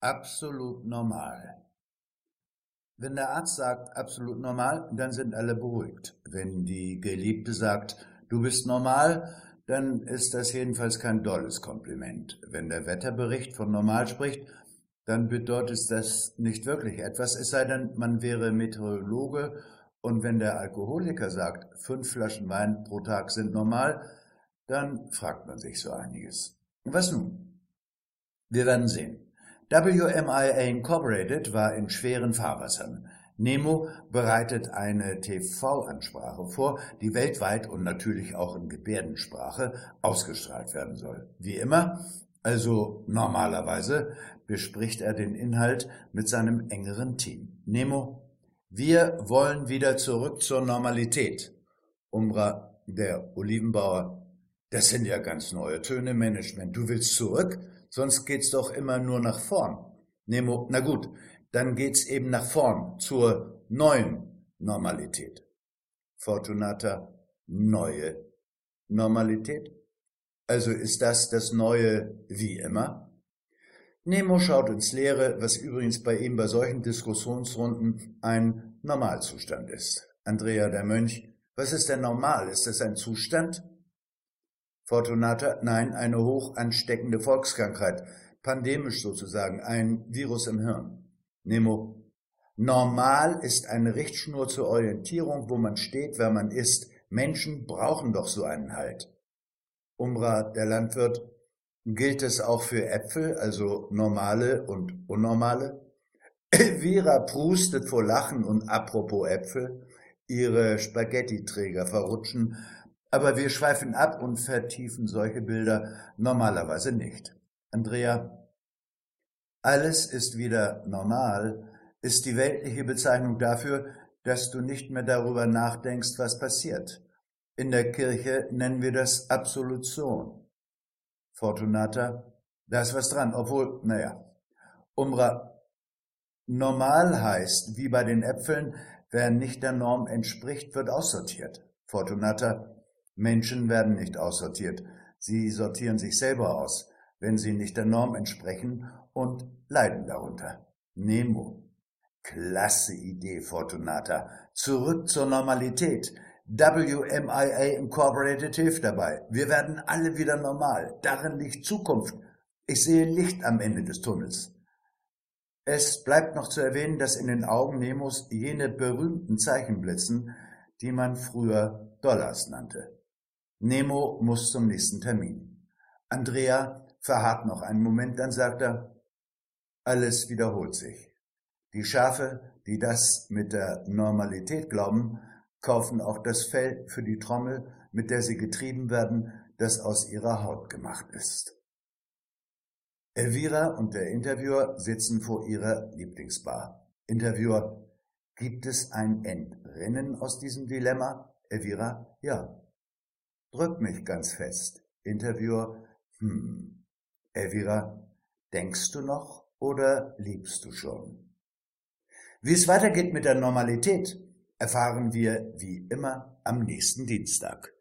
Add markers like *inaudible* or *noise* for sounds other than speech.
absolut normal. Wenn der Arzt sagt absolut normal, dann sind alle beruhigt. Wenn die Geliebte sagt, du bist normal, dann ist das jedenfalls kein dolles Kompliment. Wenn der Wetterbericht von normal spricht, dann bedeutet das nicht wirklich etwas, es sei denn, man wäre Meteorologe und wenn der Alkoholiker sagt, fünf Flaschen Wein pro Tag sind normal, dann fragt man sich so einiges. Was nun? Wir werden sehen. WMIA Incorporated war in schweren Fahrwassern. Nemo bereitet eine TV-Ansprache vor, die weltweit und natürlich auch in Gebärdensprache ausgestrahlt werden soll. Wie immer, also normalerweise, bespricht er den Inhalt mit seinem engeren Team. Nemo, wir wollen wieder zurück zur Normalität. Umbra, der Olivenbauer, das sind ja ganz neue Töne, Management. Du willst zurück? Sonst geht's doch immer nur nach vorn. Nemo, na gut, dann geht's eben nach vorn zur neuen Normalität. Fortunata, neue Normalität? Also ist das das neue wie immer? Nemo schaut ins Leere, was übrigens bei ihm bei solchen Diskussionsrunden ein Normalzustand ist. Andrea der Mönch, was ist denn normal? Ist das ein Zustand? Fortunata, nein, eine hoch ansteckende Volkskrankheit, pandemisch sozusagen, ein Virus im Hirn. Nemo, normal ist eine Richtschnur zur Orientierung, wo man steht, wer man ist. Menschen brauchen doch so einen Halt. Umbra, der Landwirt, gilt es auch für Äpfel, also normale und unnormale? *coughs* Elvira prustet vor Lachen und apropos Äpfel, ihre Spaghetti-Träger verrutschen, aber wir schweifen ab und vertiefen solche Bilder normalerweise nicht. Andrea, alles ist wieder normal, ist die weltliche Bezeichnung dafür, dass du nicht mehr darüber nachdenkst, was passiert. In der Kirche nennen wir das Absolution. Fortunata, da ist was dran, obwohl, naja. Umra, normal heißt, wie bei den Äpfeln, wer nicht der Norm entspricht, wird aussortiert. Fortunata, Menschen werden nicht aussortiert. Sie sortieren sich selber aus, wenn sie nicht der Norm entsprechen und leiden darunter. Nemo. Klasse Idee, Fortunata. Zurück zur Normalität. WMIA Incorporated hilft dabei. Wir werden alle wieder normal. Darin liegt Zukunft. Ich sehe Licht am Ende des Tunnels. Es bleibt noch zu erwähnen, dass in den Augen Nemos jene berühmten Zeichen blitzen, die man früher Dollars nannte. Nemo muss zum nächsten Termin. Andrea verharrt noch einen Moment, dann sagt er, alles wiederholt sich. Die Schafe, die das mit der Normalität glauben, kaufen auch das Fell für die Trommel, mit der sie getrieben werden, das aus ihrer Haut gemacht ist. Elvira und der Interviewer sitzen vor ihrer Lieblingsbar. Interviewer, gibt es ein Entrinnen aus diesem Dilemma? Elvira, ja. Drück mich ganz fest. Interviewer, hm. Elvira, denkst du noch oder liebst du schon? Wie es weitergeht mit der Normalität, erfahren wir wie immer am nächsten Dienstag.